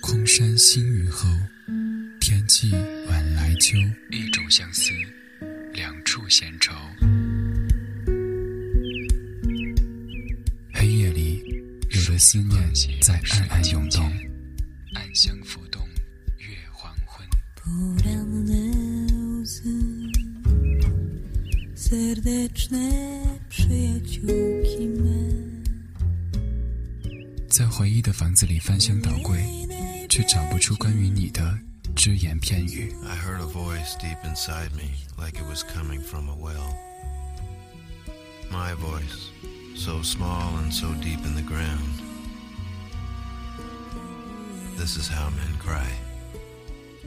空山新雨后，天际晚来秋。一种相思，两处闲愁。黑夜里，有的思念在暗暗涌动，暗香浮动，月黄昏。Serdeczne przyjaciółki 在回忆的房子里翻箱倒柜，却找不出关于你的只言片语。I heard a voice deep inside me, like it was coming from a well. My voice, so small and so deep in the ground. This is how men cry.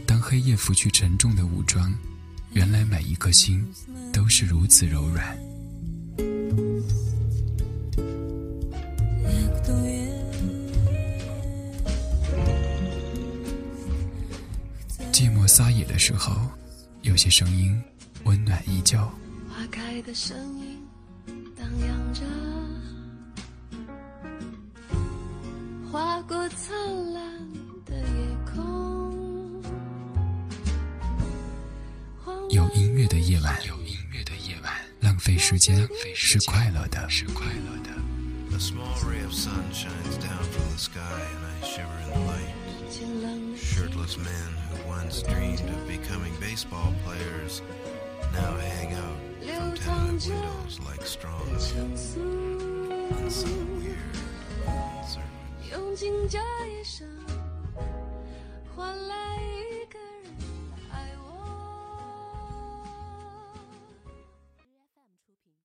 当黑夜拂去沉重的武装，原来每一颗心都是如此柔软。寂寞撒野的时候，有些声音温暖依旧。花开的声音荡漾着，划过灿烂的夜空。有音乐的夜晚，有音乐的夜晚，浪费时间是快乐的，是快乐的。A small ray of sun shines down from the sky, and I shiver in the light. those men who once dreamed of becoming baseball players now hang out from tenement windows like straws in some weird.